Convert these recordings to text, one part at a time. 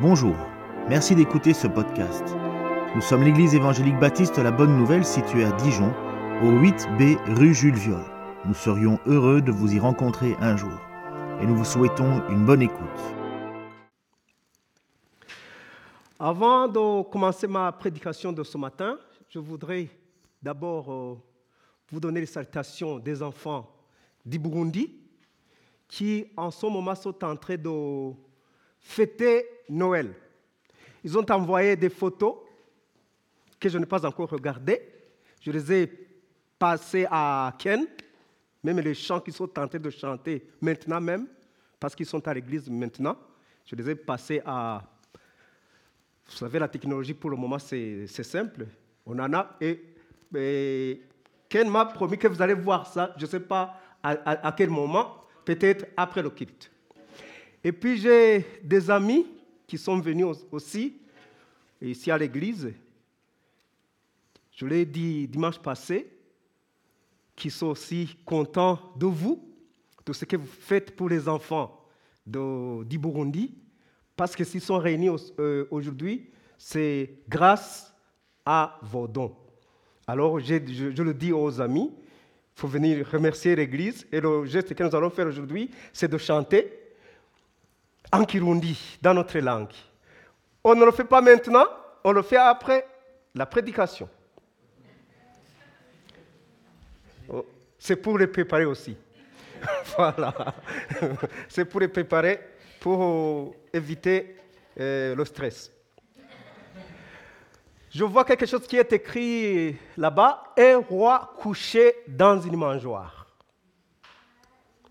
Bonjour, merci d'écouter ce podcast. Nous sommes l'église évangélique baptiste La Bonne Nouvelle située à Dijon, au 8B rue Jules Viol. Nous serions heureux de vous y rencontrer un jour et nous vous souhaitons une bonne écoute. Avant de commencer ma prédication de ce matin, je voudrais d'abord euh, vous donner les salutations des enfants du Burundi qui en ce moment sont en train de fêter Noël. Ils ont envoyé des photos que je n'ai pas encore regardées. Je les ai passées à Ken, même les chants qu'ils sont tentés de chanter maintenant même, parce qu'ils sont à l'église maintenant. Je les ai passés à... Vous savez, la technologie pour le moment, c'est simple. On en a. Et, Ken m'a promis que vous allez voir ça. Je ne sais pas à, à quel moment, peut-être après le culte. Et puis j'ai des amis qui sont venus aussi ici à l'église. Je l'ai dit dimanche passé, qui sont aussi contents de vous, de ce que vous faites pour les enfants du Burundi, parce que s'ils sont réunis euh, aujourd'hui, c'est grâce à vos dons. Alors je, je le dis aux amis, il faut venir remercier l'Église, et le geste que nous allons faire aujourd'hui, c'est de chanter en Kirundi, dans notre langue. On ne le fait pas maintenant, on le fait après la prédication. Oh, c'est pour les préparer aussi. voilà. C'est pour les préparer pour éviter euh, le stress. Je vois quelque chose qui est écrit là-bas un roi couché dans une mangeoire.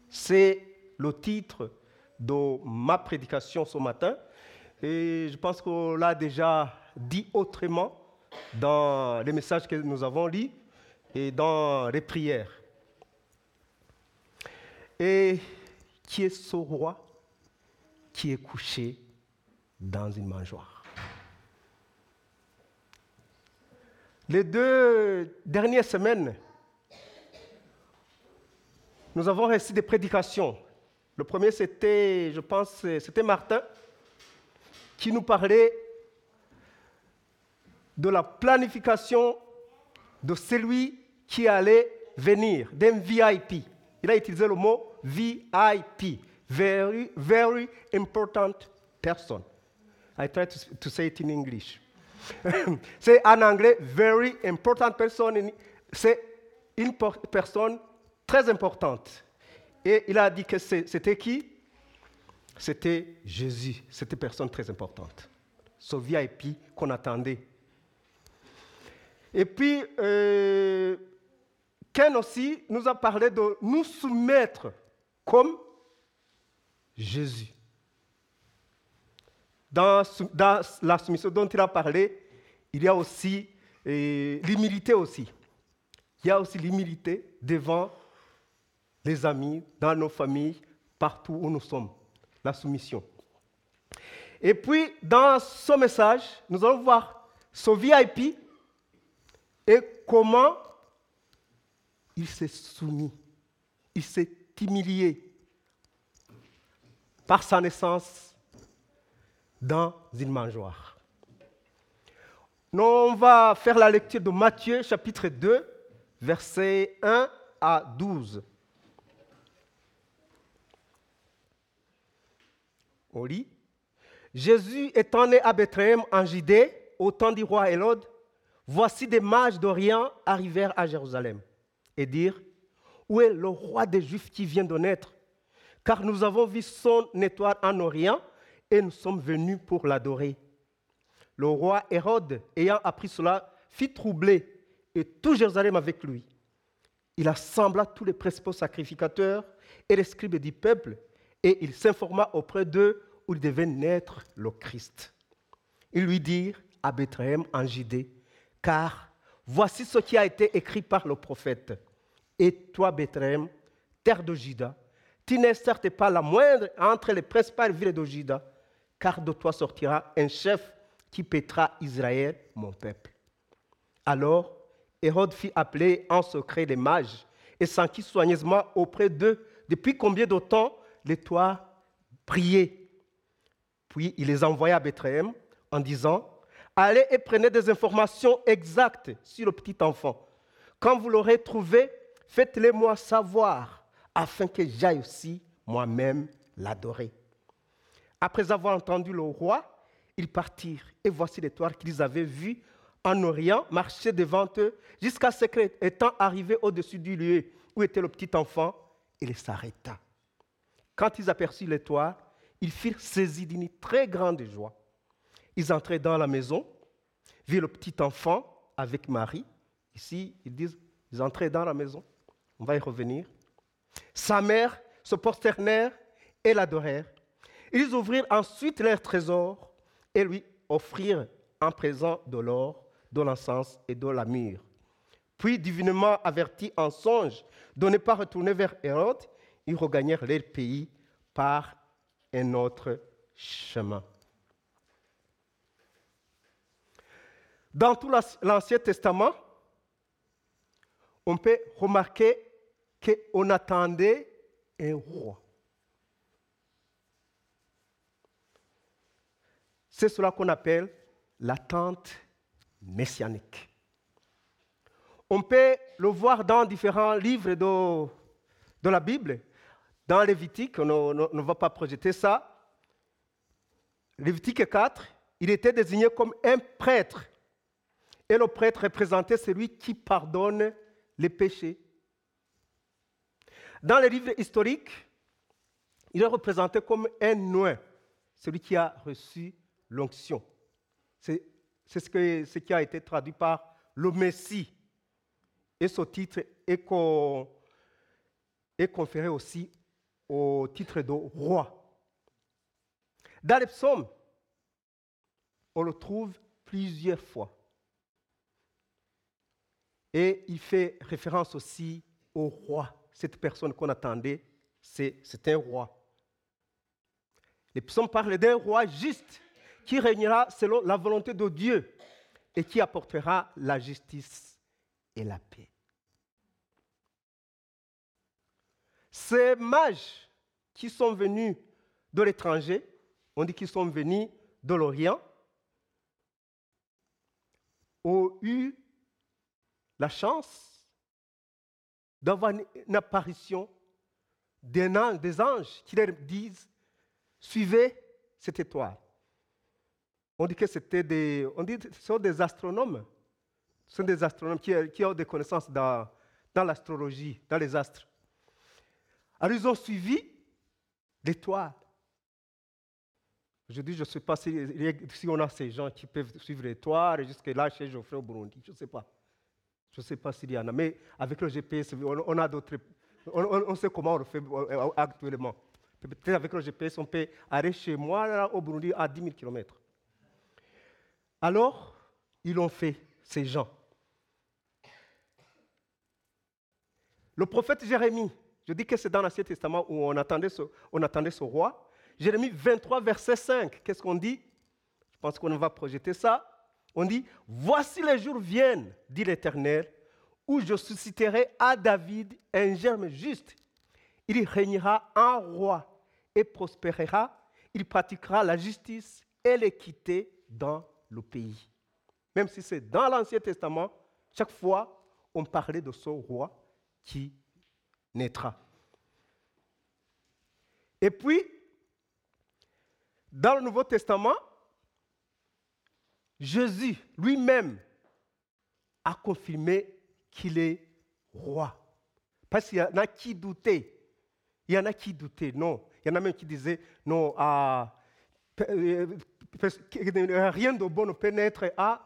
C'est le titre de ma prédication ce matin. Et je pense qu'on l'a déjà dit autrement dans les messages que nous avons lus et dans les prières. Et qui est ce roi qui est couché dans une mangeoire? Les deux dernières semaines, nous avons reçu des prédications le premier, c'était, je pense, c'était Martin qui nous parlait de la planification de celui qui allait venir, d'un VIP. Il a utilisé le mot VIP, very, very important person. I try to, to say it in English. c'est en anglais, very important person. C'est une personne très importante. Et il a dit que c'était qui? C'était Jésus, une personne très importante. Ce VIP qu'on attendait. Et puis, euh, Ken aussi nous a parlé de nous soumettre comme Jésus. Dans, la soumission dont il a parlé, il y a aussi euh, l'humilité aussi. Il y a aussi l'humilité devant les amis, dans nos familles, partout où nous sommes. La soumission. Et puis, dans ce message, nous allons voir ce VIP et comment il s'est soumis, il s'est humilié par sa naissance dans une mangeoire. Nous, on va faire la lecture de Matthieu chapitre 2, versets 1 à 12. Jésus étant né à Bethléem en Judée, au temps du roi Hérode, voici des mages d'Orient arrivèrent à Jérusalem et dirent Où est le roi des Juifs qui vient de naître? Car nous avons vu son étoile en Orient et nous sommes venus pour l'adorer. Le roi Hérode, ayant appris cela, fit troubler et tout Jérusalem avec lui. Il assembla tous les principaux sacrificateurs et les scribes du peuple et il s'informa auprès d'eux où devait naître le Christ. Ils lui dirent à Bethléem en Judée, car voici ce qui a été écrit par le prophète. Et toi, Bethléem, terre de Juda, tu n'es certes pas la moindre entre les principales villes de Juda, car de toi sortira un chef qui pètera Israël, mon peuple. Alors, Hérode fit appeler en secret les mages et s'enquit soigneusement auprès d'eux depuis combien de temps les toits priaient Puis il les envoya à Bethléem en disant, Allez et prenez des informations exactes sur le petit enfant. Quand vous l'aurez trouvé, faites-les moi savoir, afin que j'aille aussi moi-même l'adorer. Après avoir entendu le roi, ils partirent, et voici l'étoile qu'ils avaient vue en Orient marcher devant eux, jusqu'à ce qu'étant arrivé au-dessus du lieu où était le petit enfant, il s'arrêta. Quand ils aperçurent l'étoile, ils furent saisis d'une très grande joie. Ils entraient dans la maison, virent le petit enfant avec Marie. Ici, ils disent, ils entraient dans la maison. On va y revenir. Sa mère se prosternèrent et l'adorèrent. Ils ouvrirent ensuite leur trésor et lui offrirent en présent de l'or, de l'encens et de la myrrhe. Puis, divinement avertis en songe de ne pas retourner vers Hérode, ils regagnèrent leur pays par un autre chemin. Dans tout l'Ancien Testament, on peut remarquer qu'on attendait un roi. C'est cela qu'on appelle l'attente messianique. On peut le voir dans différents livres de, de la Bible. Dans Lévitique, on ne, va pas projeter ça. Lévitique 4, il était désigné comme un prêtre. Et le prêtre représentait celui qui pardonne les péchés. Dans les livres historiques, il est représenté comme un noin, celui qui a reçu l'onction. C'est ce, qui a été traduit par le Messie. Et ce titre est, est conféré aussi au titre de roi. Dans les psaumes, on le trouve plusieurs fois. Et il fait référence aussi au roi. Cette personne qu'on attendait, c'est un roi. Les psaumes parlent d'un roi juste qui régnera selon la volonté de Dieu et qui apportera la justice et la paix. Ces mages qui sont venus de l'étranger, on dit qu'ils sont venus de l'Orient, ont eu la chance d'avoir une apparition des anges qui leur disent, suivez cette étoile. On dit que c'était des, on dit ce sont des astronomes. Ce sont des astronomes qui, ont des connaissances dans, dans l'astrologie, dans les astres. Alors ils ont suivi l'étoile. Je dis, je ne sais pas si, on a ces gens qui peuvent suivre l'étoile jusque-là chez Geoffrey au Burundi. Je ne sais pas. Je ne sais pas s'il y en a. Mais avec le GPS, on, a d'autres. On, sait comment on le fait euh, actuellement. Peut-être avec le GPS, on peut aller chez moi là, au Burundi à 10 000 km. Alors, ils l'ont fait, ces gens. Le prophète Jérémie, je dis que c'est dans l'Ancien Testament où on attendait, ce, roi. Jérémie 23, verset 5, qu'est-ce qu'on dit? Je pense qu'on va projeter ça. On dit, voici les jours viennent, dit l'Éternel, où je susciterai à David un germe juste. Il régnera en roi et prospérera. Il pratiquera la justice et l'équité dans le pays. Même si c'est dans l'Ancien Testament, chaque fois, on parlait de ce roi qui naîtra. Et puis, dans le Nouveau Testament, Jésus lui-même a confirmé qu'il est roi. Parce qu'il y en a qui doutaient. Il y en a qui doutaient, non. Il y en a même qui disaient, non, ah, rien de bon ne peut naître à,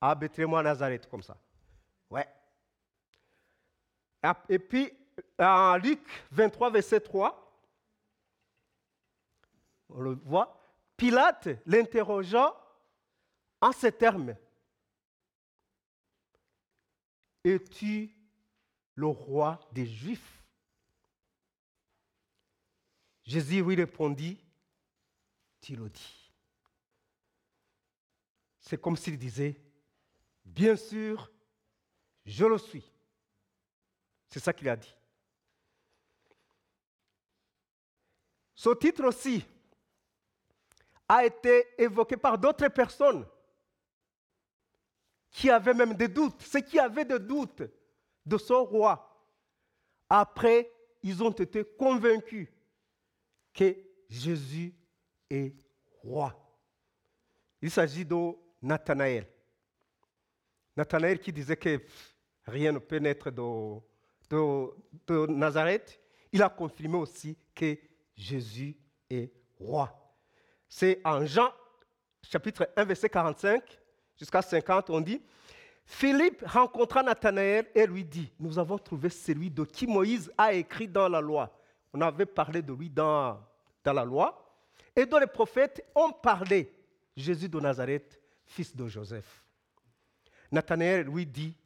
à Bethléem à Nazareth, comme ça. Ouais. Et puis, en Luc 23, verset 3, on le voit, Pilate l'interrogea en ces termes. Es-tu le roi des Juifs? Jésus lui répondit, tu le dis. C'est comme s'il disait, bien sûr, je le suis. C'est ça qu'il a dit. Ce titre aussi a été évoqué par d'autres personnes qui avaient même des doutes. Ceux qui avaient des doutes de ce roi, après, ils ont été convaincus que Jésus est roi. Il s'agit de Nathanaël. Nathanaël qui disait que rien ne peut naître de Nazareth, il a confirmé aussi que Jésus est roi. C'est en Jean chapitre 1, verset 45 jusqu'à 50, on dit, Philippe rencontra Nathanaël et lui dit, nous avons trouvé celui de qui Moïse a écrit dans la loi. On avait parlé de lui dans, la loi. Et dont les prophètes ont parlé, Jésus de Nazareth, fils de Joseph. Nathanaël lui dit,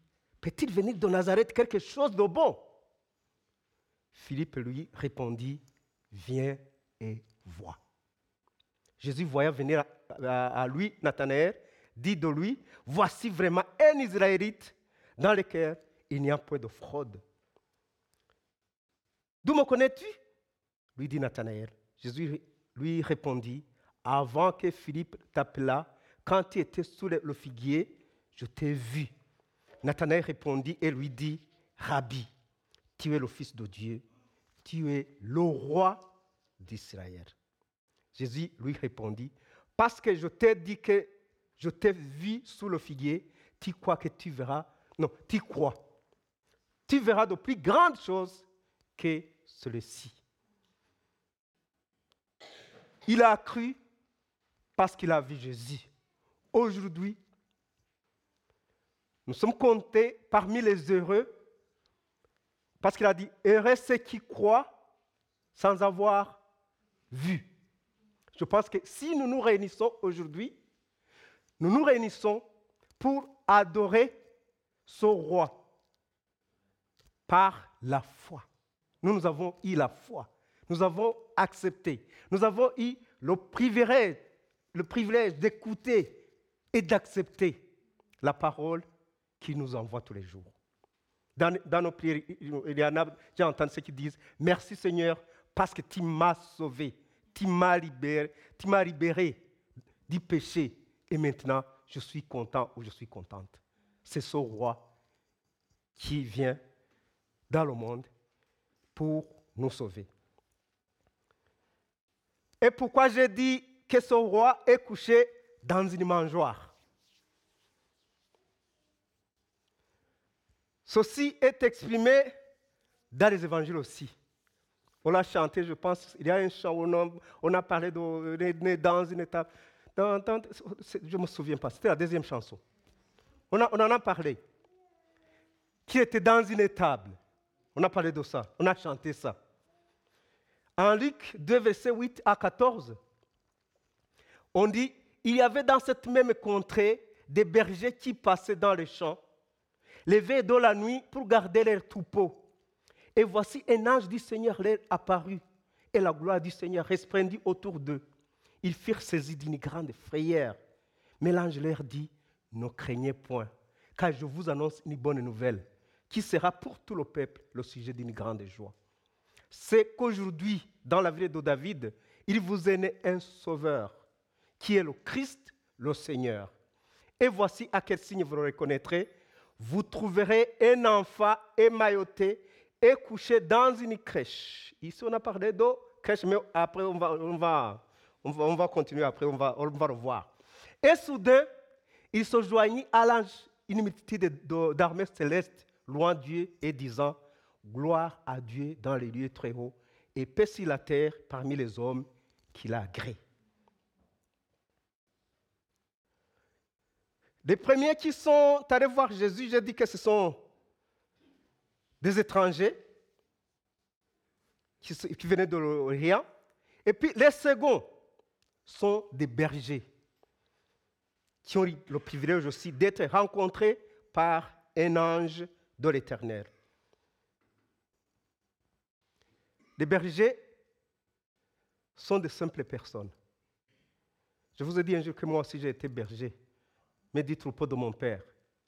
peut-il venir de Nazareth quelque chose de bon? Philippe lui répondit, viens et vois. Jésus voyant venir à, lui, Nathanaël, dit de lui, voici vraiment un Israélite dans lequel il n'y a point de fraude. D'où me connais-tu? Lui dit Nathanaël. Jésus lui répondit, avant que Philippe t'appelât, quand tu étais sous le figuier, je t'ai vu. Nathanaël répondit et lui dit, Rabbi, tu es le Fils de Dieu, tu es le roi d'Israël. Jésus lui répondit, parce que je t'ai dit que je t'ai vu sous le figuier, tu crois que tu verras, non, tu crois. Tu verras de plus grandes choses que ceci. Il a cru parce qu'il a vu Jésus. Aujourd'hui, nous sommes comptés parmi les heureux parce qu'il a dit, heureux ceux qui croient sans avoir vu. Je pense que si nous nous réunissons aujourd'hui, nous nous réunissons pour adorer ce roi par la foi. Nous, nous avons eu la foi. Nous avons accepté. Nous avons eu le privilège, d'écouter et d'accepter la parole qui nous envoie tous les jours. Dans, nos prières, il y en a, entendu ceux qui disent Merci Seigneur parce que tu m'as sauvé tu m'as libéré, du péché. Et maintenant, je suis content ou je suis contente. C'est ce roi qui vient dans le monde pour nous sauver. Et pourquoi j'ai dit que ce roi est couché dans une mangeoire? Ceci est exprimé dans les évangiles aussi. On l'a chanté, je pense, il y a un chant où on a, parlé de dans une étape. je ne me souviens pas, c'était la deuxième chanson. On, on, en a parlé. Qui était dans une étable. On a parlé de ça, on a chanté ça. En Luc 2, versets 8 à 14, on dit il y avait dans cette même contrée des bergers qui passaient dans les champs, levés dans la nuit pour garder leurs troupeaux. Et voici un ange du Seigneur leur apparut, et la gloire du Seigneur resplendit autour d'eux. Ils furent saisis d'une grande frayeur. Mais l'ange leur dit, ne craignez point, car je vous annonce une bonne nouvelle, qui sera pour tout le peuple le sujet d'une grande joie. C'est qu'aujourd'hui, dans la ville de David, il vous est né un sauveur, qui est le Christ, le Seigneur. Et voici à quel signe vous le reconnaîtrez. Vous trouverez un enfant émailloté est couché dans une crèche. Ici, on a parlé de crèche, mais après, on va, on va, on va, continuer, après, on va, on va revoir. Et soudain, il se joignit à l'ange, une multitude d'armées célestes, loin Dieu, et disant Gloire à Dieu dans les lieux très hauts, et paix sur la terre parmi les hommes qu'il a agréés. Les premiers qui sont allés voir Jésus, j'ai dit que ce sont des étrangers qui, venaient de rien. Et puis les seconds sont des bergers qui ont le privilège aussi d'être rencontrés par un ange de l'Éternel. Les bergers sont de simples personnes. Je vous ai dit un jour que moi aussi j'ai été berger, mais du troupeau de mon père.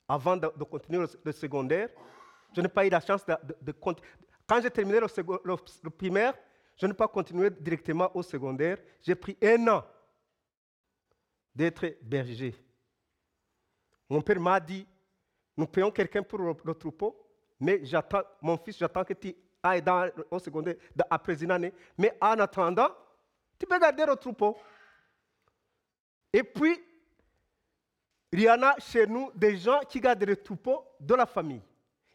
Avant de, continuer le secondaire, je n'ai pas eu la chance de, Quand j'ai terminé le, primaire, je n'ai pas continué directement au secondaire. J'ai pris un an d'être berger. Mon père m'a dit, nous payons quelqu'un pour le, troupeau, mais j'attends, mon fils, j'attends que tu ailles dans, au secondaire après une année. Mais en attendant, tu peux garder le troupeau. Et puis, il y en a chez nous des gens qui gardent le troupeau de la famille.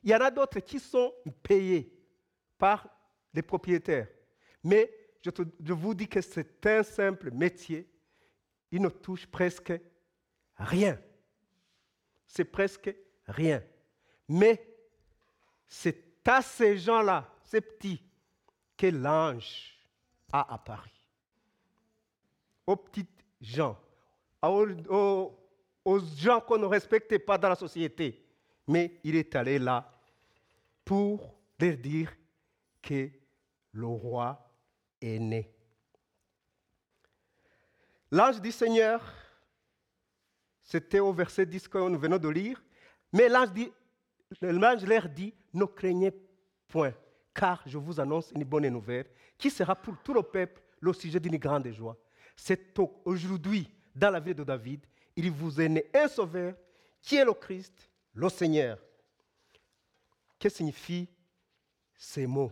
Il y en a d'autres qui sont payés par les propriétaires. Mais je, vous dis que c'est un simple métier. Il ne touche presque rien. C'est presque rien. Mais c'est à ces gens-là, ces petits, que l'ange a apparu. Aux petites gens, aux gens qu'on ne respectait pas dans la société. Mais il est allé là pour leur dire que le roi est né. L'ange du Seigneur, c'était au verset 10 que nous venons de lire, mais l'ange leur dit, ne craignez point, car je vous annonce une bonne nouvelle qui sera pour tout le peuple le sujet d'une grande joie. C'est au- aujourd'hui, dans la ville de David, il vous est né un sauveur qui est le Christ, le Seigneur. Que signifient ces mots?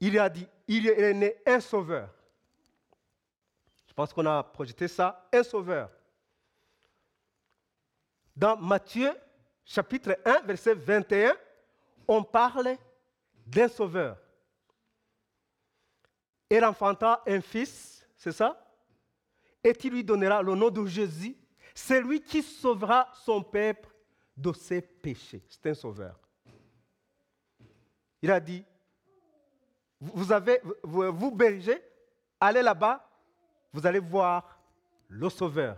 Il a dit, il est né un sauveur. Je pense qu'on a projeté ça, un sauveur. Dans Matthieu chapitre 1, verset 21, on parle d'un sauveur. Il enfanta un fils, c'est ça? Et il lui donnera le nom de Jésus. C'est lui qui sauvera son peuple de ses péchés. C'est un sauveur. Il a dit, vous avez, vous, vous allez là-bas, vous allez voir le sauveur.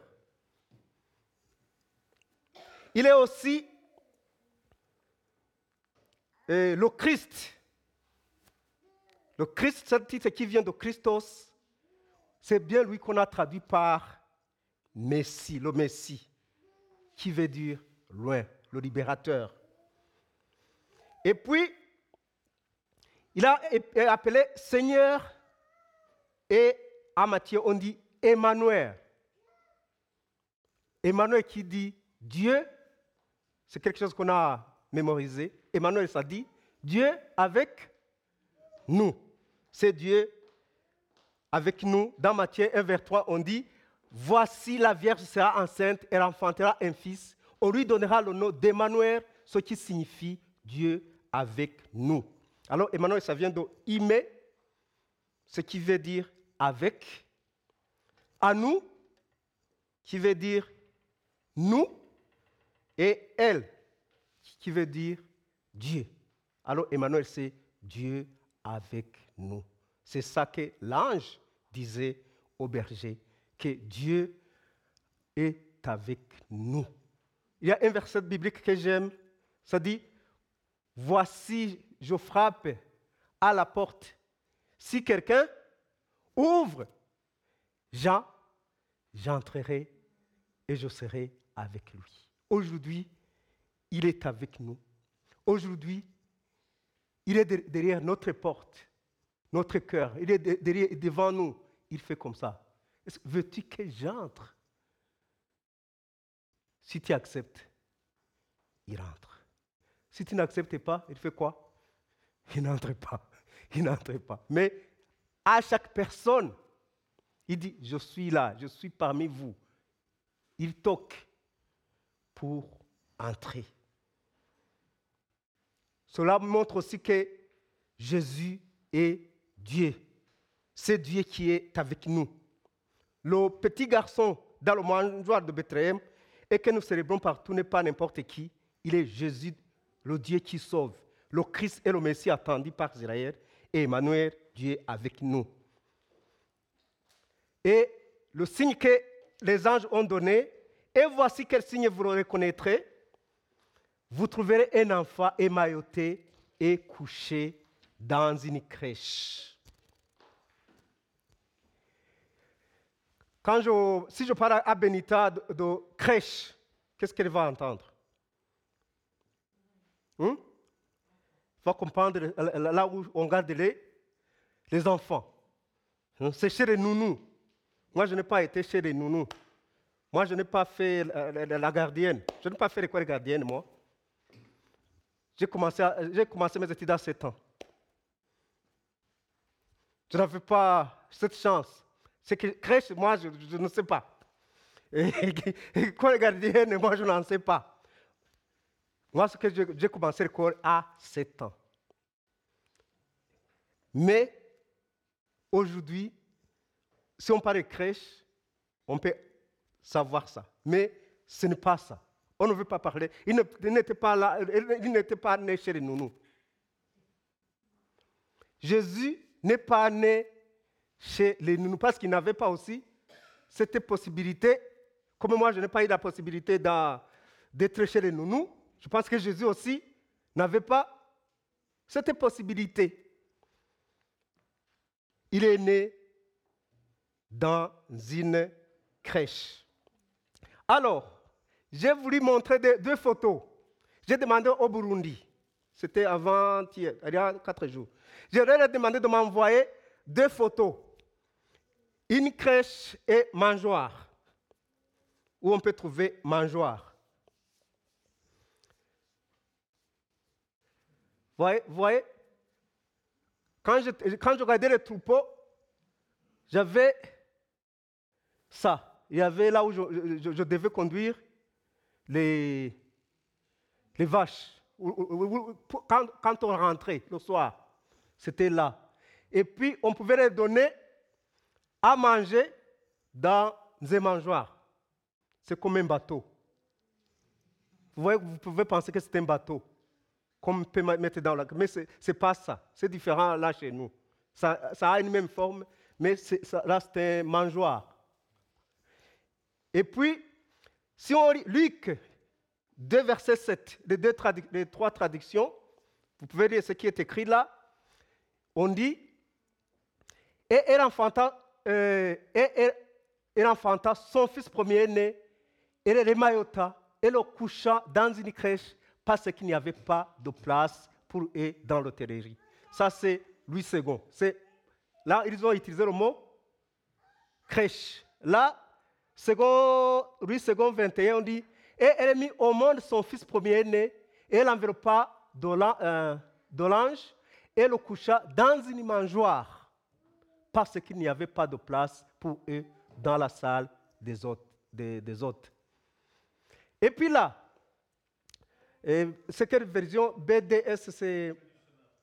Il est aussi euh, le Christ. Le Christ, un titre qui vient de Christos? C'est bien lui qu'on a traduit par Messie, le Messie, qui veut dire loin, le libérateur. Et puis, il a é- appelé Seigneur et à Matthieu, on dit Emmanuel. Emmanuel qui dit Dieu, c'est quelque chose qu'on a mémorisé. Emmanuel, ça dit Dieu avec nous. C'est Dieu avec nous. Dans Matthieu 1, vers 3, on dit Voici la Vierge sera enceinte, elle enfantera un fils. On lui donnera le nom d'Emmanuel, ce qui signifie Dieu avec nous. Alors, Emmanuel, ça vient de Ime, ce qui veut dire avec. À nous, qui veut dire nous. Et elle, qui veut dire Dieu. Alors, Emmanuel, c'est Dieu avec nous. C'est ça que l'ange disait au berger, que Dieu est avec nous. Il y a un verset biblique que j'aime, ça dit, Voici, je frappe à la porte. Si quelqu'un ouvre, Jean, j'entrerai et je serai avec lui. Aujourd'hui, il est avec nous. Aujourd'hui, il est de- derrière notre porte, notre cœur. Il est de- derrière, devant nous. Il fait comme ça. Veux-tu que j'entre? Si tu acceptes, il entre. Si tu n'acceptes pas, il fait quoi? Il n'entre pas. Il n'entre pas. Mais à chaque personne, il dit, je suis là, je suis parmi vous. Il toque pour entrer. Cela montre aussi que Jésus est Dieu. C'est Dieu qui est avec nous. Le petit garçon dans le mangeoire de Bethléem et que nous célébrons partout n'est pas n'importe qui. Il est Jésus, le Dieu qui sauve. Le Christ est le Messie attendu par Israël et Emmanuel, Dieu avec nous. Et le signe que les anges ont donné, et voici quel signe vous le reconnaîtrez. Vous trouverez un enfant émailloté et couché dans une crèche. Quand je, si je parle à Benita de, crèche, qu'est-ce qu'elle va entendre? Elle va comprendre là où on garde les, les enfants. Hein, C'est chez les nounous. Moi, je n'ai pas été chez les nounous. Moi, je n'ai pas fait la, gardienne. Je n'ai pas fait l'école gardienne, moi. J'ai commencé, commencé mes études à 7 ans. Je n'avais pas cette chance. C'est que crèche, moi, je, ne sais pas. École gardienne, moi, je n'en sais pas. Moi, que j'ai commencé l'école à 7 ans. Mais aujourd'hui, si on parle de crèche, on peut savoir ça. Mais ce n'est pas ça. On ne veut pas parler. Il n'était pas là, il n'était pas né chez les nounous. Jésus n'est pas né chez les nounous parce qu'il n'avait pas aussi cette possibilité. Comme moi, je n'ai pas eu la possibilité d'être chez les nounous, je pense que Jésus aussi n'avait pas cette possibilité. Il est né dans une crèche. Alors, j'ai voulu montrer deux photos. J'ai demandé au Burundi, c'était avant hier, il y a quatre jours. J'ai demandé de m'envoyer deux photos. Une crèche et mangeoire, où on peut trouver mangeoire. Voyez, voyez quand je, quand je regardais les troupeaux, j'avais ça. Il y avait là où je, devais conduire les, les vaches. Quand, quand, on rentrait le soir, c'était là. Et puis, on pouvait les donner à manger dans un mangeoires. C'est comme un bateau. Vous, pouvez penser que c'est un bateau comme peut mettre dans la... Mais ce n'est pas ça. C'est différent là chez nous. Ça, a une même forme, mais là, c'est un mangeoire. Et puis, si on lit Luc 2, verset 7, les, les trois traductions, vous pouvez lire ce qui est écrit là. On dit Et elle enfanta, euh, et, elle enfanta son fils premier-né, et le maillota, et le coucha dans une crèche parce qu'il n'y avait pas de place pour eux dans l'hôtellerie. Ça, c'est Louis II. Là, ils ont utilisé le mot crèche. Là, second, Louis II 21, on dit Et elle a mis au monde son fils premier-né, et elle enveloppa euh, de l'ange, et le coucha dans une mangeoire, parce qu'il n'y avait pas de place pour eux dans la salle des hôtes. Et puis là, c'est quelle version BDS, c'est.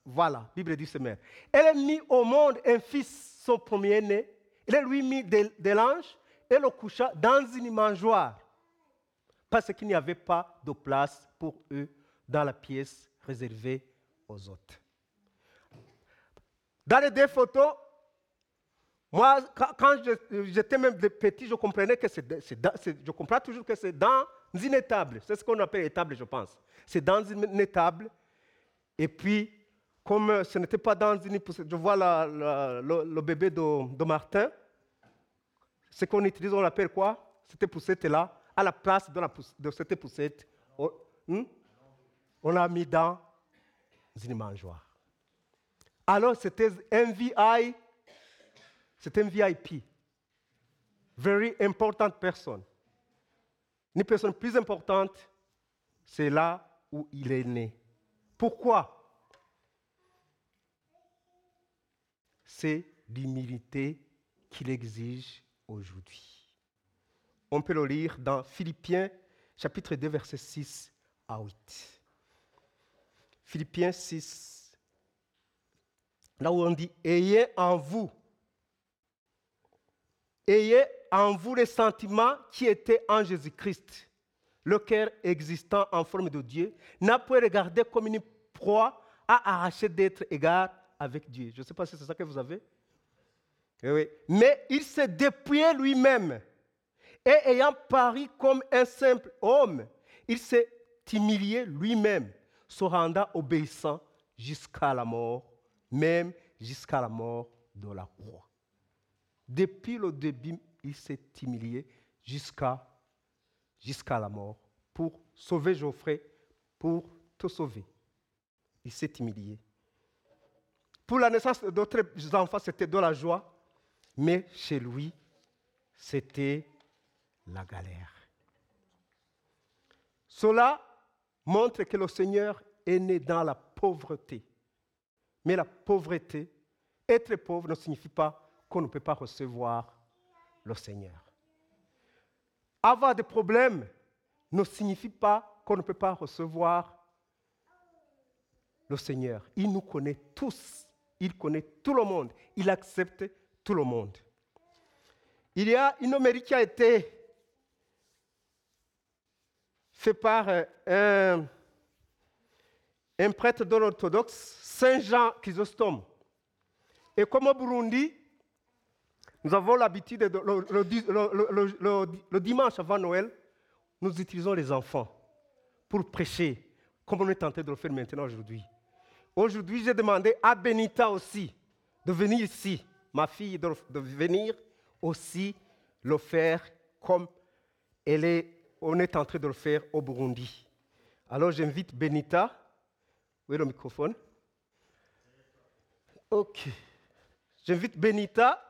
Voilà, Bible du Semeur. Elle a mis au monde un fils, son premier-né. Elle lui mis de, l'ange et le coucha dans une mangeoire. Parce qu'il n'y avait pas de place pour eux dans la pièce réservée aux autres. Dans les deux photos, moi, quand j'étais même petit, je comprenais que c'est, je comprends toujours que c'est dans une étable. C'est ce qu'on appelle étable, je pense. C'est dans une étable. Et puis, comme ce n'était pas dans une je vois le, bébé de, Martin. Ce qu'on utilise, on l'appelle quoi? Cette poussette-là, à la place de, cette poussette, on, hmm? on l'a mis dans une mangeoire. Alors, c'était un VI, c'était un VIP. Very important person. Une personne plus importante, c'est là où il est né. Pourquoi? C'est l'humilité qu'il exige aujourd'hui. On peut le lire dans Philippiens chapitre 2 verset 6 à 8. Philippiens 6, là où on dit, ayez en vous, ayez en vous les sentiments qui étaient en Jésus-Christ. Le cœur existant en forme de Dieu n'a pas regardé comme une proie à arracher d'être égard avec Dieu. Je ne sais pas si c'est ça que vous avez. Eh Mais il s'est dépouillé lui-même. Et ayant pari comme un simple homme, il s'est humilié lui-même, se rendant obéissant jusqu'à la mort, même jusqu'à la mort de la croix. Depuis le début il s'est humilié jusqu'à la mort pour sauver Geoffrey, pour te sauver. Il s'est humilié. Pour la naissance d'autres enfants, c'était de la joie, mais chez lui, c'était la galère. Cela montre que le Seigneur est né dans la pauvreté. Mais la pauvreté, être pauvre ne signifie pas qu'on ne peut pas recevoir le Seigneur. Avoir des problèmes ne signifie pas qu'on ne peut pas recevoir le Seigneur. Il nous connaît tous. Il connaît tout le monde. Il accepte tout le monde. Il y a une Amérique qui a été fait par euh, un, un prêtre de l'orthodoxe, Saint Jean Chrysostome. Et comme au Burundi, nous avons l'habitude, le, dimanche avant Noël, nous utilisons les enfants pour prêcher, comme on est tenté de le faire maintenant aujourd'hui. Aujourd'hui, j'ai demandé à Benita aussi de venir ici, ma fille, de, venir aussi le faire comme elle est, on est en train de le faire au Burundi. Alors j'invite Benita. Oui, le microphone? Ok. J'invite Benita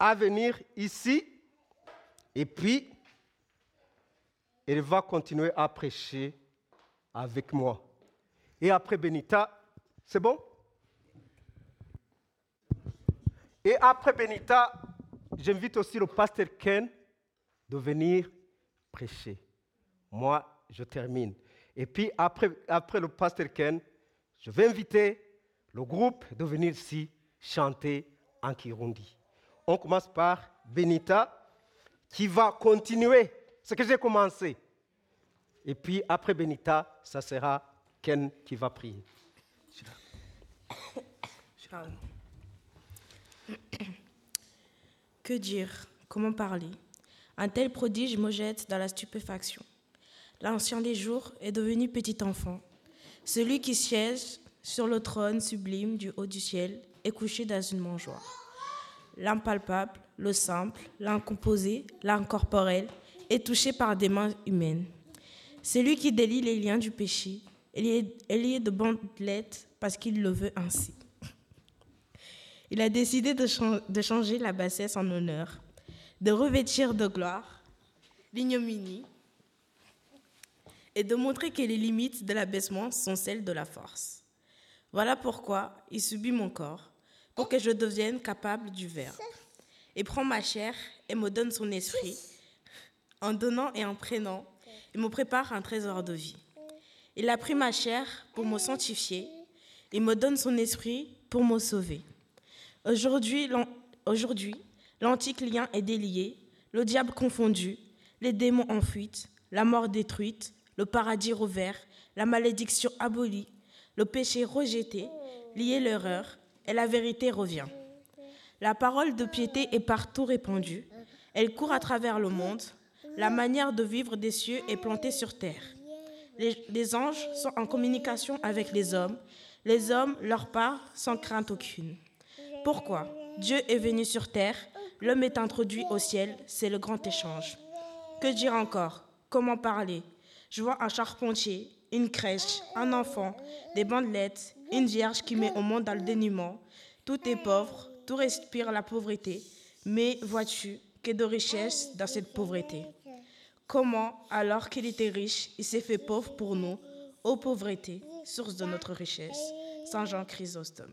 à venir ici et puis elle va continuer à prêcher avec moi. Et après Benita, c'est bon? Et après Benita, j'invite aussi le pasteur Ken de venir prêcher. Moi, je termine. Et puis après, après le pasteur Ken, je vais inviter le groupe de venir ici chanter en Kirundi. On commence par Benita qui va continuer ce que j'ai commencé. Et puis après Benita, ça sera Ken qui va prier. Que dire? Comment parler? Un tel prodige me jette dans la stupéfaction. L'ancien des jours est devenu petit enfant. Celui qui siège sur le trône sublime du haut du ciel est couché dans une mangeoire. L'impalpable, le simple, l'incomposé, l'incorporel est touché par des mains humaines. Celui qui délie les liens du péché est lié de bandelettes parce qu'il le veut ainsi. Il a décidé de, changer la bassesse en honneur, de revêtir de gloire l'ignominie et de montrer que les limites de l'abaissement sont celles de la force. Voilà pourquoi il subit mon corps, pour que je devienne capable du Verbe. Et prend ma chair et me donne son esprit. En donnant et en prenant, il me prépare un trésor de vie. Il a pris ma chair pour me sanctifier. Il me donne son esprit pour me sauver. Aujourd'hui, l'antique lien est délié, le diable confondu, les démons en fuite, la mort détruite, le paradis rouvert, la malédiction abolie, le péché rejeté, lié l'erreur, et la vérité revient. La parole de piété est partout répandue, elle court à travers le monde, la manière de vivre des cieux est plantée sur terre. Les, anges sont en communication avec les hommes, les hommes leur parlent sans crainte aucune. Pourquoi Dieu est venu sur terre, l'homme est introduit au ciel, c'est le grand échange. Que dire encore Comment parler? Je vois un charpentier, une crèche, un enfant, des bandelettes, une vierge qui met au monde dans le dénuement. Tout est pauvre, tout respire la pauvreté. Mais vois-tu que de richesse dans cette pauvreté? Comment, alors qu'il était riche, il s'est fait pauvre pour nous, ô pauvreté, source de notre richesse? Saint Jean Chrysostome.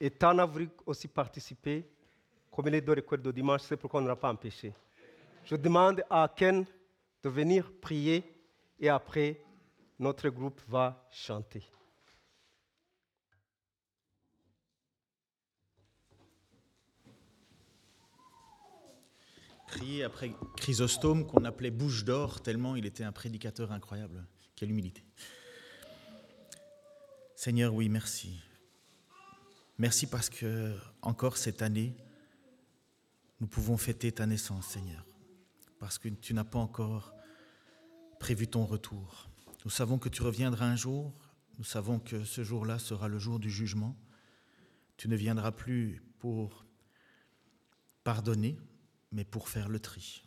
Et Tana voulu aussi participer, comme il est de l'école de dimanche, c'est pourquoi on n'a pas empêché. Je demande à Ken de venir prier et après, notre groupe va chanter. Prier après Chrysostome, qu'on appelait bouche d'or, tellement il était un prédicateur incroyable. Quelle humilité. Seigneur, oui, merci. Merci parce que encore cette année, nous pouvons fêter ta naissance, Seigneur, parce que tu n'as pas encore prévu ton retour. Nous savons que tu reviendras un jour, nous savons que ce jour-là sera le jour du jugement. Tu ne viendras plus pour pardonner, mais pour faire le tri.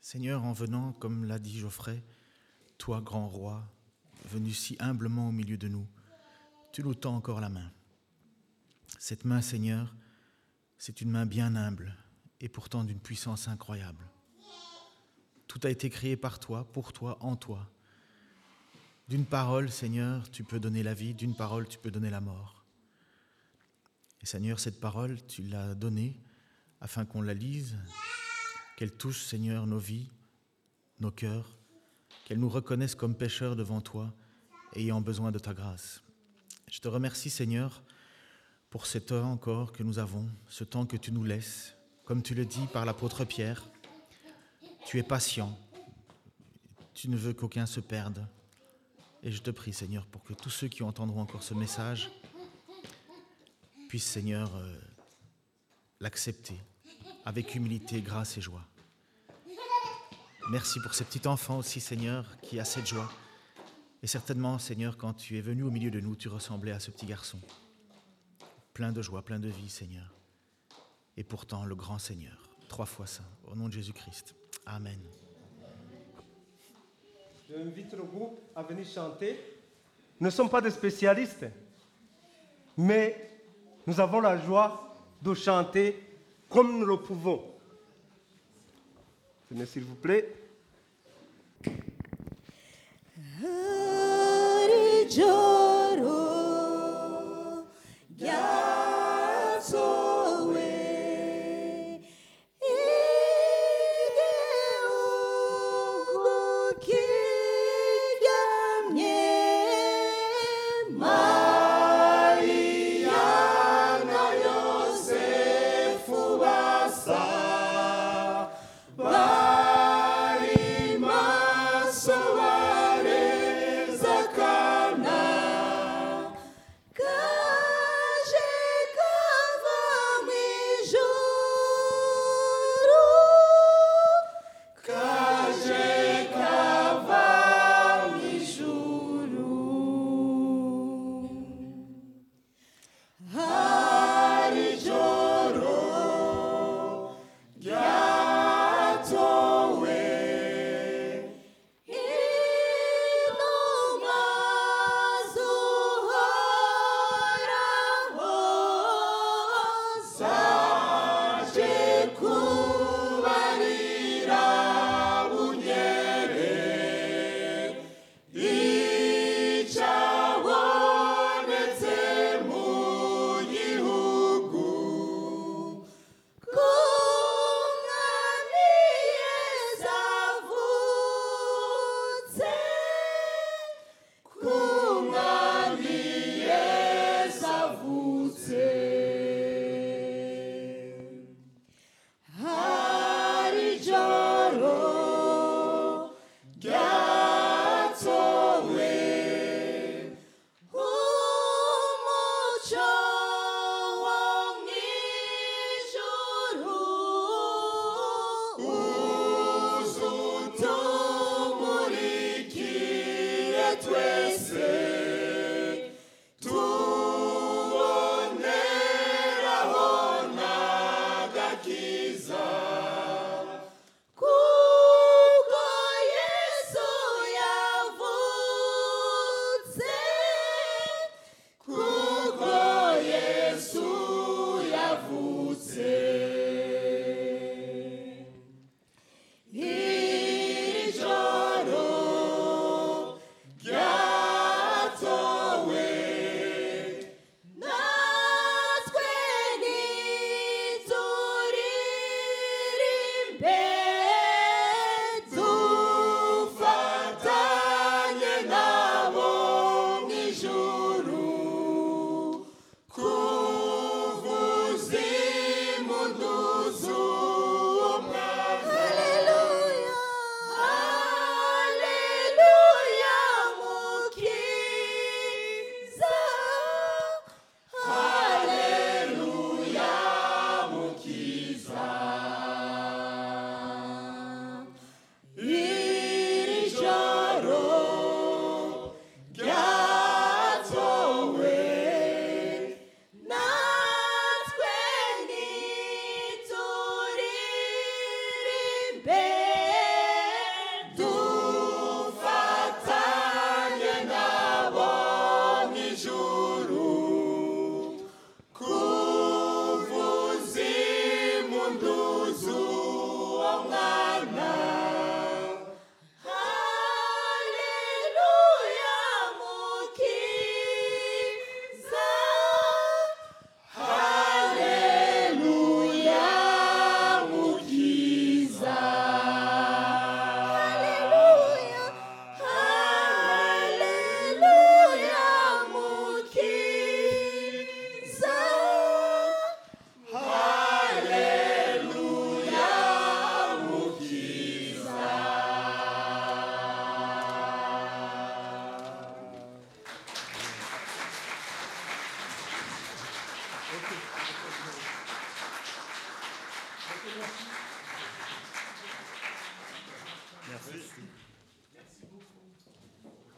Seigneur, en venant, comme l'a dit Geoffrey, toi, grand roi, venu si humblement au milieu de nous, tu nous tends encore la main. Cette main, Seigneur, c'est une main bien humble et pourtant d'une puissance incroyable. Tout a été créé par toi, pour toi, en toi. D'une parole, Seigneur, tu peux donner la vie, d'une parole, tu peux donner la mort. Et Seigneur, cette parole, tu l'as donnée afin qu'on la lise, qu'elle touche, Seigneur, nos vies, nos cœurs, qu'elle nous reconnaisse comme pécheurs devant toi, ayant besoin de ta grâce. Je te remercie, Seigneur, pour ce temps encore que nous avons, ce temps que tu nous laisses, comme tu le dis par l'apôtre Pierre. Tu es patient, tu ne veux qu'aucun se perde. Et je te prie, Seigneur, pour que tous ceux qui entendront encore ce message puissent, Seigneur, euh, l'accepter avec humilité, grâce et joie. Merci pour ce petit enfant aussi, Seigneur, qui a cette joie. Et certainement, Seigneur, quand tu es venu au milieu de nous, tu ressemblais à ce petit garçon. Plein de joie, plein de vie, Seigneur. Et pourtant, le grand Seigneur, trois fois saint, au nom de Jésus-Christ. Amen. J'invite le groupe à venir chanter. Nous ne sommes pas des spécialistes, mais nous avons la joie de chanter comme nous le pouvons. Venez s'il vous plaît. Dufatanye